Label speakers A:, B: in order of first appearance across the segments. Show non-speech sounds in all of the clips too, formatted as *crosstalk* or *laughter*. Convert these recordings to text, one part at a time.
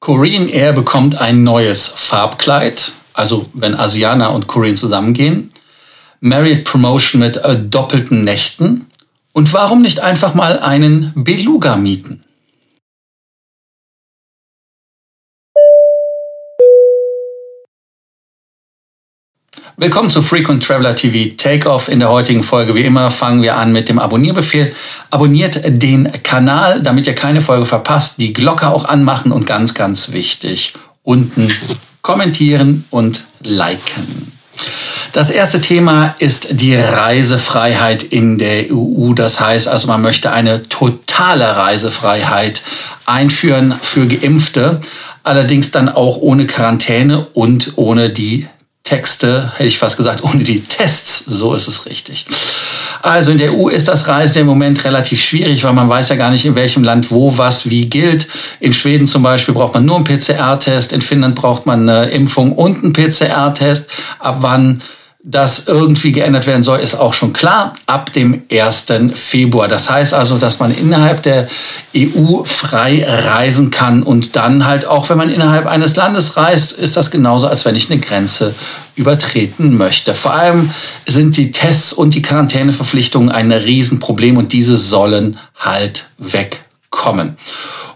A: Korean Air bekommt ein neues Farbkleid, also wenn Asiana und Korean zusammengehen. Marriott Promotion mit äh, doppelten Nächten. Und warum nicht einfach mal einen Beluga mieten? Willkommen zu Frequent Traveler TV Takeoff. In der heutigen Folge, wie immer, fangen wir an mit dem Abonnierbefehl. Abonniert den Kanal, damit ihr keine Folge verpasst. Die Glocke auch anmachen und ganz, ganz wichtig, unten kommentieren und liken. Das erste Thema ist die Reisefreiheit in der EU. Das heißt also, man möchte eine totale Reisefreiheit einführen für Geimpfte, allerdings dann auch ohne Quarantäne und ohne die Texte, hätte ich fast gesagt, ohne die Tests. So ist es richtig. Also in der EU ist das Reisen im Moment relativ schwierig, weil man weiß ja gar nicht, in welchem Land wo was wie gilt. In Schweden zum Beispiel braucht man nur einen PCR-Test, in Finnland braucht man eine Impfung und einen PCR-Test. Ab wann das irgendwie geändert werden soll, ist auch schon klar ab dem 1. Februar. Das heißt also, dass man innerhalb der EU frei reisen kann und dann halt auch, wenn man innerhalb eines Landes reist, ist das genauso, als wenn ich eine Grenze übertreten möchte. Vor allem sind die Tests und die Quarantäneverpflichtungen ein Riesenproblem und diese sollen halt wegkommen.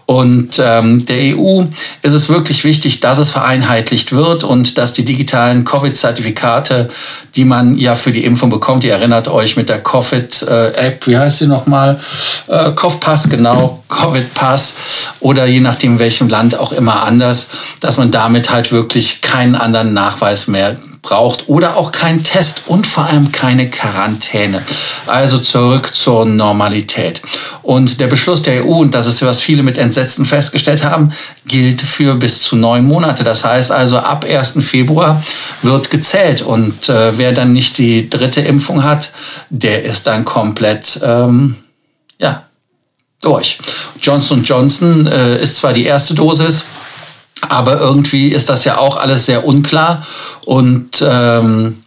A: Und ähm, der EU ist es wirklich wichtig, dass es vereinheitlicht wird und dass die digitalen Covid-Zertifikate, die man ja für die Impfung bekommt, ihr erinnert euch mit der Covid-App, wie heißt sie nochmal? Äh, CovPass, genau, Covid-Pass oder je nachdem welchem Land auch immer anders, dass man damit halt wirklich keinen anderen Nachweis mehr braucht oder auch kein Test und vor allem keine Quarantäne. Also zurück zur Normalität. Und der Beschluss der EU, und das ist was viele mit Entsetzen festgestellt haben, gilt für bis zu neun Monate. Das heißt also ab 1. Februar wird gezählt und äh, wer dann nicht die dritte Impfung hat, der ist dann komplett ähm, ja durch. Johnson Johnson äh, ist zwar die erste Dosis, aber irgendwie ist das ja auch alles sehr unklar und ähm,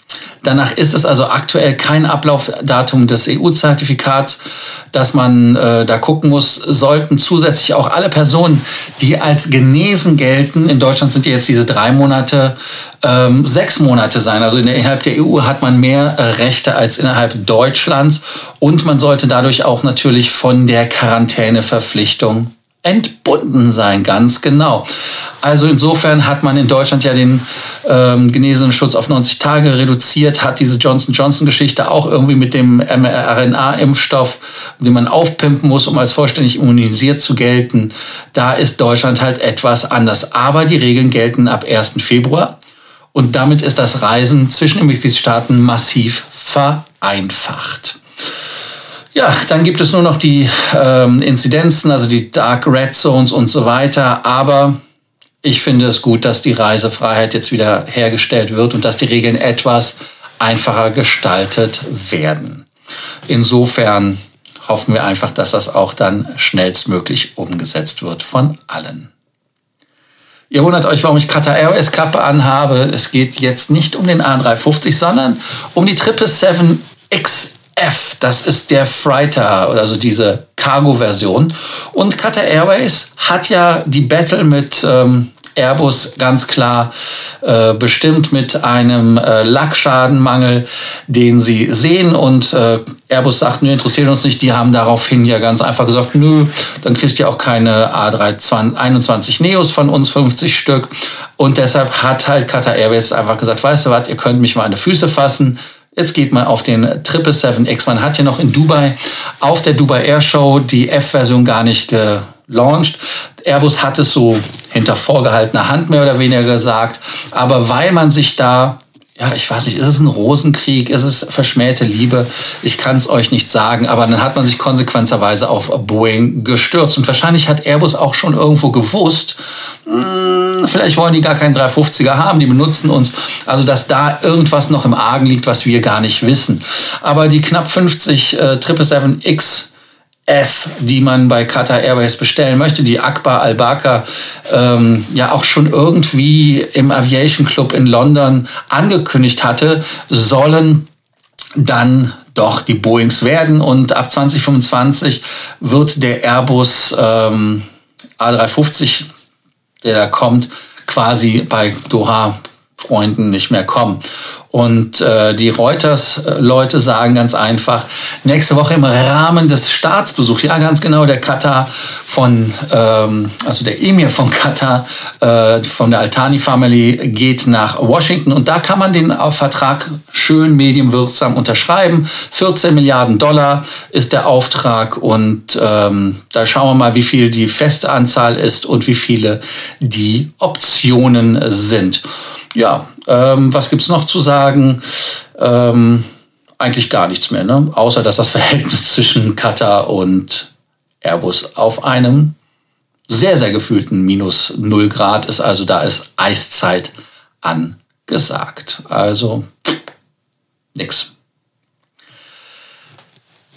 A: Danach ist es also aktuell kein Ablaufdatum des EU-Zertifikats, dass man äh, da gucken muss. Sollten zusätzlich auch alle Personen, die als genesen gelten, in Deutschland sind ja jetzt diese drei Monate, ähm, sechs Monate sein. Also innerhalb der EU hat man mehr äh, Rechte als innerhalb Deutschlands und man sollte dadurch auch natürlich von der Quarantäneverpflichtung entbunden sein, ganz genau. Also insofern hat man in Deutschland ja den ähm, genesenen Schutz auf 90 Tage reduziert, hat diese Johnson-Johnson-Geschichte auch irgendwie mit dem mRNA-Impfstoff, den man aufpimpen muss, um als vollständig immunisiert zu gelten. Da ist Deutschland halt etwas anders. Aber die Regeln gelten ab 1. Februar. Und damit ist das Reisen zwischen den Mitgliedstaaten massiv vereinfacht. Ja, dann gibt es nur noch die ähm, Inzidenzen, also die Dark Red Zones und so weiter. Aber ich finde es gut, dass die Reisefreiheit jetzt wieder hergestellt wird und dass die Regeln etwas einfacher gestaltet werden. Insofern hoffen wir einfach, dass das auch dann schnellstmöglich umgesetzt wird von allen. Ihr wundert euch, warum ich Qatar Airways Kappe anhabe. Es geht jetzt nicht um den A350, sondern um die 777X F, das ist der Freighter, also diese Cargo-Version. Und Qatar Airways hat ja die Battle mit ähm, Airbus ganz klar äh, bestimmt mit einem äh, Lackschadenmangel, den sie sehen. Und äh, Airbus sagt, nö, interessiert uns nicht. Die haben daraufhin ja ganz einfach gesagt, nö, dann kriegt ihr auch keine A321 Neos von uns, 50 Stück. Und deshalb hat halt Qatar Airways einfach gesagt, weißt du was, ihr könnt mich mal an die Füße fassen Jetzt geht man auf den 777X. Man hat ja noch in Dubai auf der Dubai Air Show die F-Version gar nicht gelauncht. Airbus hat es so hinter vorgehaltener Hand mehr oder weniger gesagt. Aber weil man sich da ja, ich weiß nicht, ist es ein Rosenkrieg, ist es verschmähte Liebe? Ich kann es euch nicht sagen, aber dann hat man sich konsequenterweise auf Boeing gestürzt. Und wahrscheinlich hat Airbus auch schon irgendwo gewusst, mh, hm, vielleicht wollen die gar keinen 350er haben, die benutzen uns. Also, dass da irgendwas noch im Argen liegt, was wir gar nicht wissen. Aber die knapp 50 äh, 777X F, die man bei Qatar Airways bestellen möchte, die Akbar Al-Bakr ähm, ja auch schon irgendwie im Aviation Club in London angekündigt hatte, sollen dann doch die Boeings werden. Und ab 2025 wird der Airbus ähm, A350 der da kommt, quasi bei Doha Freunden nicht mehr kommen. Und äh, die Reuters-Leute sagen ganz einfach, nächste Woche im Rahmen des Staatsbesuchs, ja ganz genau, der Katar von, ähm, also der Emir von Katar, äh, von der Altani Family geht nach Washington und da kann man den Vertrag schön medienwirksam unterschreiben. 14 Milliarden Dollar ist der Auftrag und ähm, da schauen wir mal, wie viel die feste Anzahl ist und wie viele die Optionen sind ja, ähm, was gibt's noch zu sagen? Ähm, eigentlich gar nichts mehr, ne? außer dass das *laughs* Verhältnis zwischen Qatar und Airbus auf einem sehr, sehr gefühlten minus 0 Grad ist. Also da ist Eiszeit angesagt. Also nix.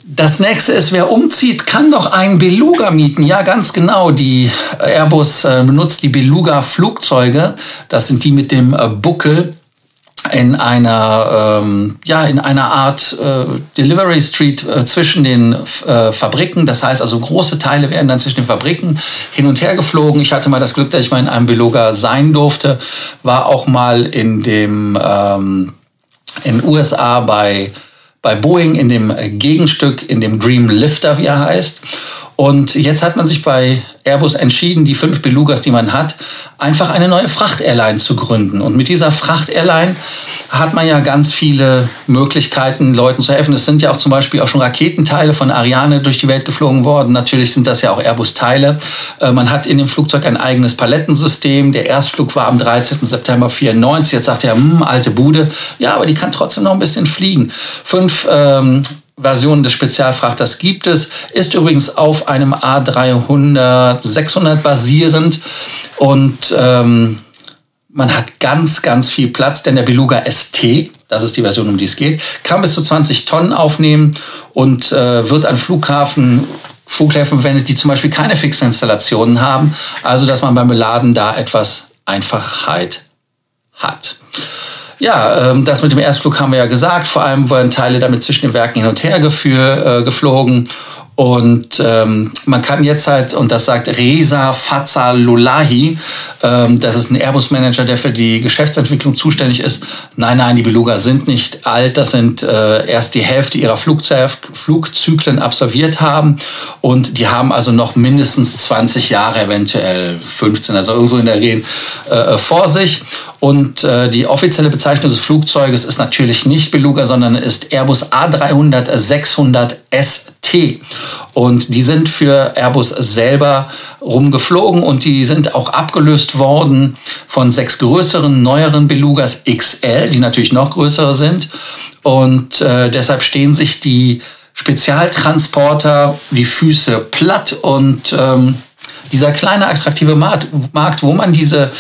A: Das nächste ist, wer umzieht, kann doch einen Beluga mieten. Ja, ganz genau. Die Airbus äh, benutzt die Beluga-Flugzeuge. Das sind die mit dem äh, Buckel in einer, ähm, ja, in einer Art äh, Delivery Street äh, zwischen den äh, Fabriken. Das heißt also, große Teile werden dann zwischen den Fabriken hin und her geflogen. Ich hatte mal das Glück, dass ich mal in einem Beluga sein durfte. War auch mal in dem, ähm, in USA bei bei Boeing in dem Gegenstück, in dem Dream Lifter, wie er heißt. Und jetzt hat man sich bei Airbus entschieden, die fünf Belugas, die man hat, einfach eine neue Fracht-Airline zu gründen. Und mit dieser Fracht-Airline hat man ja ganz viele Möglichkeiten, Leuten zu helfen. Es sind ja auch zum Beispiel auch schon Raketenteile von Ariane durch die Welt geflogen worden. Natürlich sind das ja auch Airbus-Teile. Äh, man hat in dem Flugzeug ein eigenes Palettensystem. Der Erstflug war am 13. September 94. Jetzt sagt er, hm, alte Bude. Ja, aber die kann trotzdem noch ein bisschen fliegen. Fünf ähm, Versionen des Spezialfrachters gibt es, ist übrigens auf einem A300 600 basierend und ähm, man hat ganz, ganz viel Platz, denn der Beluga ST, das ist die Version, um die es geht, kann bis zu 20 Tonnen aufnehmen und äh, wird an Flughafen Flughäfen verwendet, die zum Beispiel keine fixen Installationen haben, also dass man beim Beladen da etwas Einfachheit hat. Ja, ähm, das mit dem Erstflug haben wir ja gesagt. Vor allem wurden Teile damit zwischen den Werken hin und her äh, geflogen. Und ähm, man kann jetzt halt, und das sagt Reza Fazalulahi, ähm, das ist ein Airbus-Manager, der für die Geschäftsentwicklung zuständig ist. Nein, nein, die Beluga sind nicht alt, das sind äh, erst die Hälfte ihrer Flugzyklen absolviert haben. Und die haben also noch mindestens 20 Jahre, eventuell 15, also irgendwo in der Regel äh, vor sich. Und äh, die offizielle Bezeichnung des Flugzeuges ist natürlich nicht Beluga, sondern ist Airbus A300 600 ST. Und die sind für Airbus selber rumgeflogen und die sind auch abgelöst worden von sechs größeren, neueren Belugas XL, die natürlich noch größer sind. Und äh, deshalb stehen sich die Spezialtransporter die Füße platt und ähm, dieser kleine attraktive Markt, wo man diese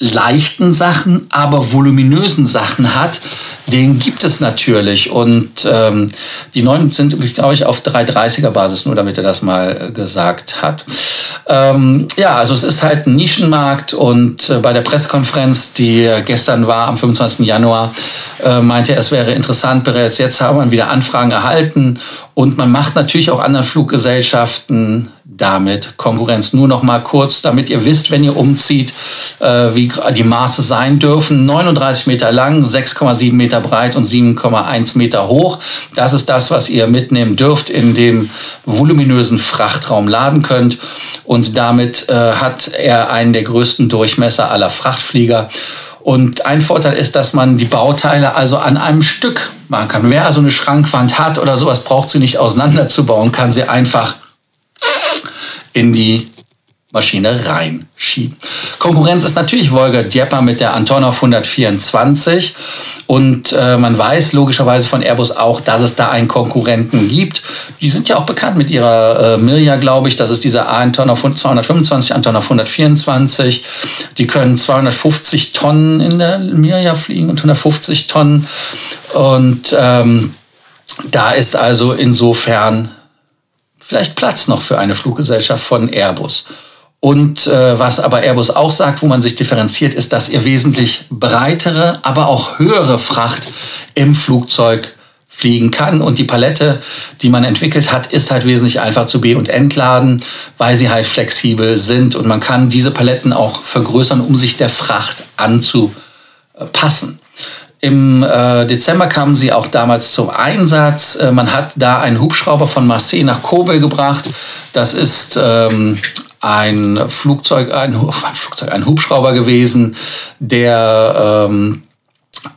A: leichten Sachen, aber voluminösen Sachen hat, den gibt es natürlich. Und ähm, die neuen sind, glaube ich, auf 330er Basis, nur damit er das mal äh, gesagt hat. Ähm, ja, also es ist halt ein Nischenmarkt und äh, bei der Pressekonferenz, die gestern war, am 25. Januar, äh, meinte er, es wäre interessant, bereits jetzt haben wir wieder Anfragen erhalten und man macht natürlich auch anderen Fluggesellschaften damit Konkurrenz. Nur noch mal kurz, damit ihr wisst, wenn ihr umzieht, äh, wie die Maße sein dürfen. 39 Meter lang, 6,7 Meter breit und 7,1 Meter hoch. Das ist das, was ihr mitnehmen dürft, in dem voluminösen Frachtraum laden könnt. Und damit äh, hat er einen der größten Durchmesser aller Frachtflieger. Und ein Vorteil ist, dass man die Bauteile also an einem Stück machen kann. Wer also eine Schrankwand hat oder sowas, braucht sie nicht auseinanderzubauen, kann sie einfach in die Maschine reinschieben. Konkurrenz ist natürlich Wolga Djepa mit der Antonov 124 und äh, man weiß logischerweise von Airbus auch, dass es da einen Konkurrenten gibt. Die sind ja auch bekannt mit ihrer äh, Mirja, glaube ich, das ist dieser Antonov 225, Antonov 124. Die können 250 Tonnen in der Mirja fliegen und 150 Tonnen und ähm, da ist also insofern vielleicht Platz noch für eine Fluggesellschaft von Airbus. Und äh, was aber Airbus auch sagt, wo man sich differenziert, ist, dass ihr wesentlich breitere, aber auch höhere Fracht im Flugzeug fliegen kann. Und die Palette, die man entwickelt hat, ist halt wesentlich einfach zu B- und Entladen, weil sie halt flexibel sind. Und man kann diese Paletten auch vergrößern, um sich der Fracht anzupassen. Im äh, Dezember kamen sie auch damals zum Einsatz. Äh, man hat da einen Hubschrauber von Marseille nach Kobel gebracht. Das ist ähm, ein Flugzeug, ein, *laughs* Flugzeug, ein Hubschrauber gewesen, der ähm,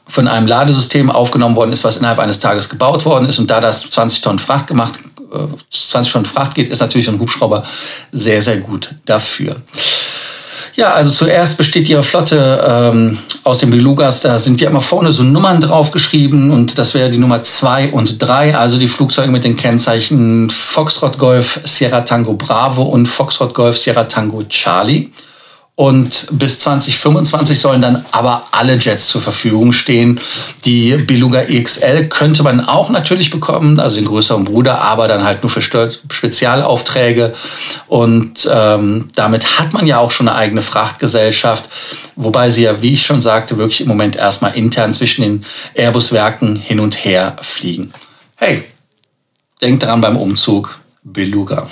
A: von einem Ladesystem aufgenommen worden ist, was innerhalb eines Tages gebaut worden ist. Und da das 20 Tonnen Fracht gemacht, 20 äh, Tonnen Fracht geht, ist natürlich ein Hubschrauber sehr, sehr gut dafür. Ja, also zuerst besteht ihre Flotte ähm, aus den Belugas. Da sind ja immer vorne so Nummern draufgeschrieben und das wäre die Nummer zwei und drei, also die Flugzeuge mit den Kennzeichen Foxtrot Golf Sierra Tango Bravo und Foxtrot Golf Sierra Tango Charlie. Und bis 2025 sollen dann aber alle Jets zur Verfügung stehen. Die Beluga EXL könnte man auch natürlich bekommen, also den größeren Bruder, aber dann halt nur für Spezialaufträge. Und ähm, damit hat man ja auch schon eine eigene Frachtgesellschaft, wobei sie ja, wie ich schon sagte, wirklich im Moment erstmal intern zwischen den Airbus-Werken hin und her fliegen. Hey, denkt daran beim Umzug, Beluga.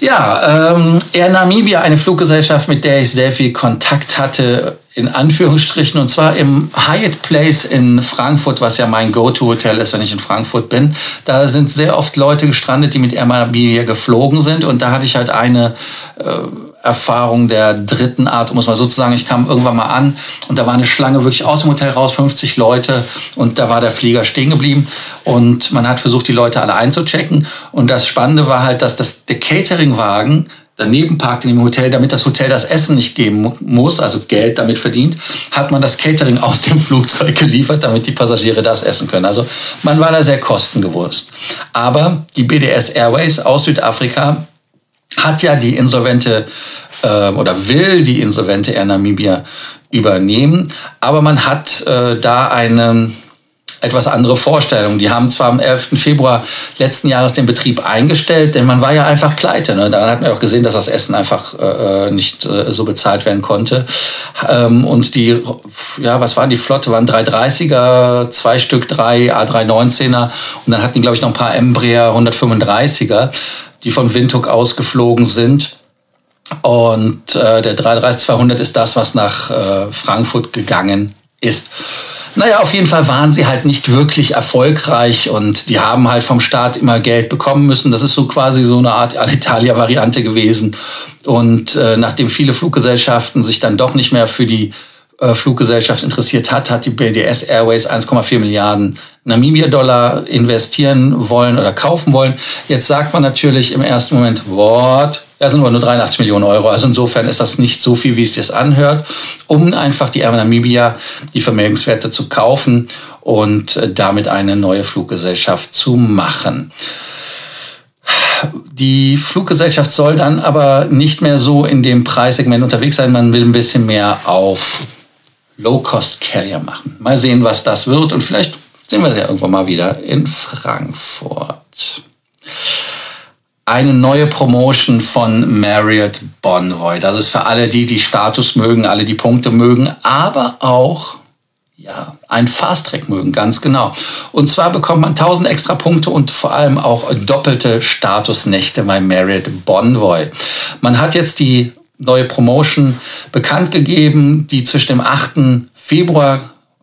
A: Ja, ähm, Air Namibia, eine Fluggesellschaft, mit der ich sehr viel Kontakt hatte, in Anführungsstrichen, und zwar im Hyatt Place in Frankfurt, was ja mein Go-To-Hotel ist, wenn ich in Frankfurt bin. Da sind sehr oft Leute gestrandet, die mit Air Namibia geflogen sind, und da hatte ich halt eine äh, Erfahrung der dritten Art, um es mal so zu sagen. Ich kam irgendwann mal an und da war eine Schlange wirklich aus dem Hotel raus, 50 Leute und da war der Flieger stehen geblieben und man hat versucht, die Leute alle einzuchecken und das Spannende war halt, dass das, der Cateringwagen daneben parkt in dem Hotel, damit das Hotel das Essen nicht geben muss, also Geld damit verdient, hat man das Catering aus dem *laughs* Flugzeug geliefert, damit die Passagiere das essen können. Also man war da sehr kostengewusst. Aber die BDS Airways aus Südafrika hat ja die insolvente äh, oder will die insolvente Air Namibia übernehmen, aber man hat äh, da eine etwas andere Vorstellung. Die haben zwar am 11. Februar letzten Jahres den Betrieb eingestellt, denn man war ja einfach pleite. Ne? Da hat man auch gesehen, dass das Essen einfach äh, nicht äh, so bezahlt werden konnte. Ähm, und die, ja, was waren die Flotte? Waren 330er, zwei Stück, drei A319er und dann hatten die, glaube ich, noch ein paar Embraer 135er die von Windhoek ausgeflogen sind. Und äh, der 33200 ist das, was nach äh, Frankfurt gegangen ist. Naja, auf jeden Fall waren sie halt nicht wirklich erfolgreich und die haben halt vom Staat immer Geld bekommen müssen. Das ist so quasi so eine Art Alitalia-Variante gewesen. Und äh, nachdem viele Fluggesellschaften sich dann doch nicht mehr für die Fluggesellschaft interessiert hat, hat die BDS Airways 1,4 Milliarden Namibia-Dollar investieren wollen oder kaufen wollen. Jetzt sagt man natürlich im ersten Moment, what? Das sind aber nur 83 Millionen Euro. Also insofern ist das nicht so viel, wie es sich anhört, um einfach die Air Namibia, die Vermögenswerte zu kaufen und äh, damit eine neue Fluggesellschaft zu machen. Die Fluggesellschaft soll dann aber nicht mehr so in dem Preissegment unterwegs sein. Man will ein bisschen mehr auf Low-Cost-Carrier machen. Mal sehen, was das wird und vielleicht sehen wir sie ja irgendwann mal wieder in Frankfurt. Eine neue Promotion von Marriott Bonvoy. Das ist für alle die, die Status mögen, alle die Punkte mögen, aber auch ja, ein Fast-Track mögen, ganz genau. Und zwar bekommt man 1000 extra Punkte und vor allem auch doppelte Statusnächte bei Marriott Bonvoy. Man hat jetzt die neue Promotion bekannt gegeben, die zwischen dem 8. Februar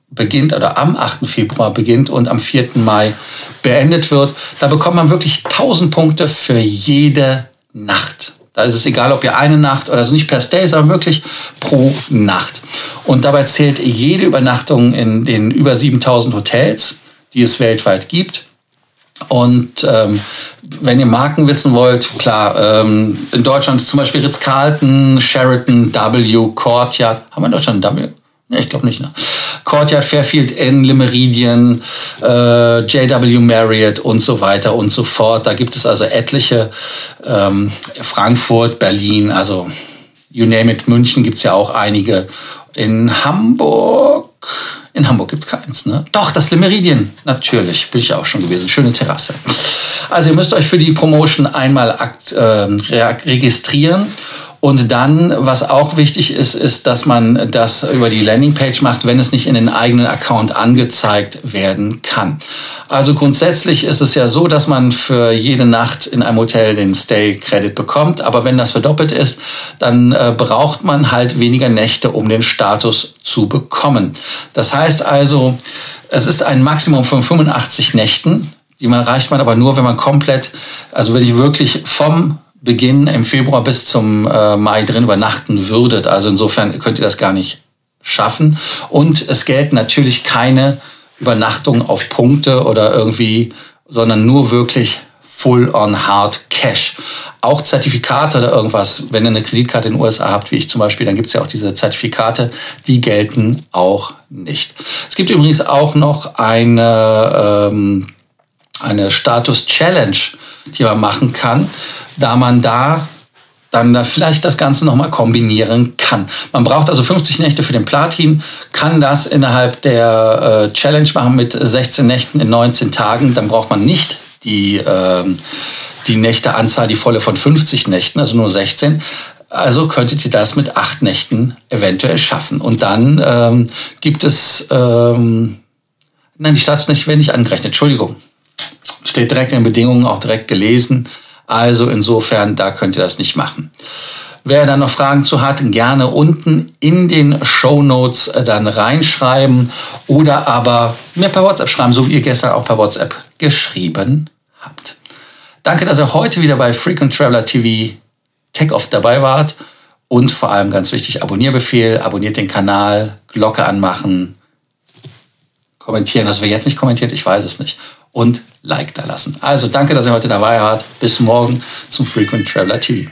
A: beginnt oder am 8. Februar beginnt und am 4. Mai beendet wird. Da bekommt man wirklich 1000 Punkte für jede Nacht. Da ist es egal, ob ihr eine Nacht oder also nicht per Stay, sondern wirklich pro Nacht. Und dabei zählt jede Übernachtung in den über 7000 Hotels, die es weltweit gibt. Und ähm, wenn ihr Marken wissen wollt, klar, ähm, in Deutschland ist zum Beispiel Ritz-Carlton, Sheraton, W, Courtyard. Haben wir in Deutschland W? Nee, ich glaube nicht. Ne? Courtyard, Fairfield Inn, Limeridian, äh, JW Marriott und so weiter und so fort. Da gibt es also etliche. Ähm, Frankfurt, Berlin, also you name it. München gibt es ja auch einige. In Hamburg in Hamburg gibt es keins, ne? Doch, das Le Meridien, natürlich, bin ich auch schon gewesen. Schöne Terrasse. Also ihr müsst euch für die Promotion einmal akt, äh, registrieren Und dann, was auch wichtig ist, ist, dass man das über die Landingpage macht, wenn es nicht in den eigenen Account angezeigt werden kann. Also grundsätzlich ist es ja so, dass man für jede Nacht in einem Hotel den Stay-Credit bekommt. Aber wenn das verdoppelt ist, dann äh, braucht man halt weniger Nächte, um den Status zu bekommen. Das heißt also, es ist ein Maximum von 85 Nächten. Die man erreicht man aber nur, wenn man komplett, also wirklich vom Beginn im Februar bis zum äh, Mai drin übernachten würdet. Also insofern könnt ihr das gar nicht schaffen. Und es gelten natürlich keine Übernachtungen auf Punkte oder irgendwie, sondern nur wirklich full on hard cash. Auch Zertifikate oder irgendwas, wenn ihr eine Kreditkarte in den USA habt, wie ich zum Beispiel, dann gibt es ja auch diese Zertifikate, die gelten auch nicht. Es gibt übrigens auch noch eine, ähm, eine Status Challenge, die man machen kann da man da dann da vielleicht das Ganze nochmal kombinieren kann. Man braucht also 50 Nächte für den Platin, kann das innerhalb der äh, Challenge machen mit 16 Nächten in 19 Tagen. Dann braucht man nicht die, äh, die Nächteanzahl, die volle von 50 Nächten, also nur 16. Also könntet ihr das mit acht Nächten eventuell schaffen. Und dann ähm, gibt es, ähm, nein, die Staatsnächte werden nicht angerechnet, Entschuldigung. Steht direkt in den Bedingungen, auch direkt gelesen. Also insofern, da könnt ihr das nicht machen. Wer da noch Fragen zu hat, gerne unten in den Show Notes äh, dann reinschreiben oder aber mir per WhatsApp schreiben, so wie ihr gestern auch per WhatsApp geschrieben habt. Danke, dass ihr heute wieder bei Frequent Traveler TV Tech Off dabei wart und vor allem ganz wichtig, Abonnierbefehl, abonniert den Kanal, Glocke anmachen, kommentieren. Also wer jetzt nicht kommentiert, ich weiß es nicht und Like da lassen. Also danke, dass ihr heute dabei wart. Bis morgen zum Frequent Traveler TV.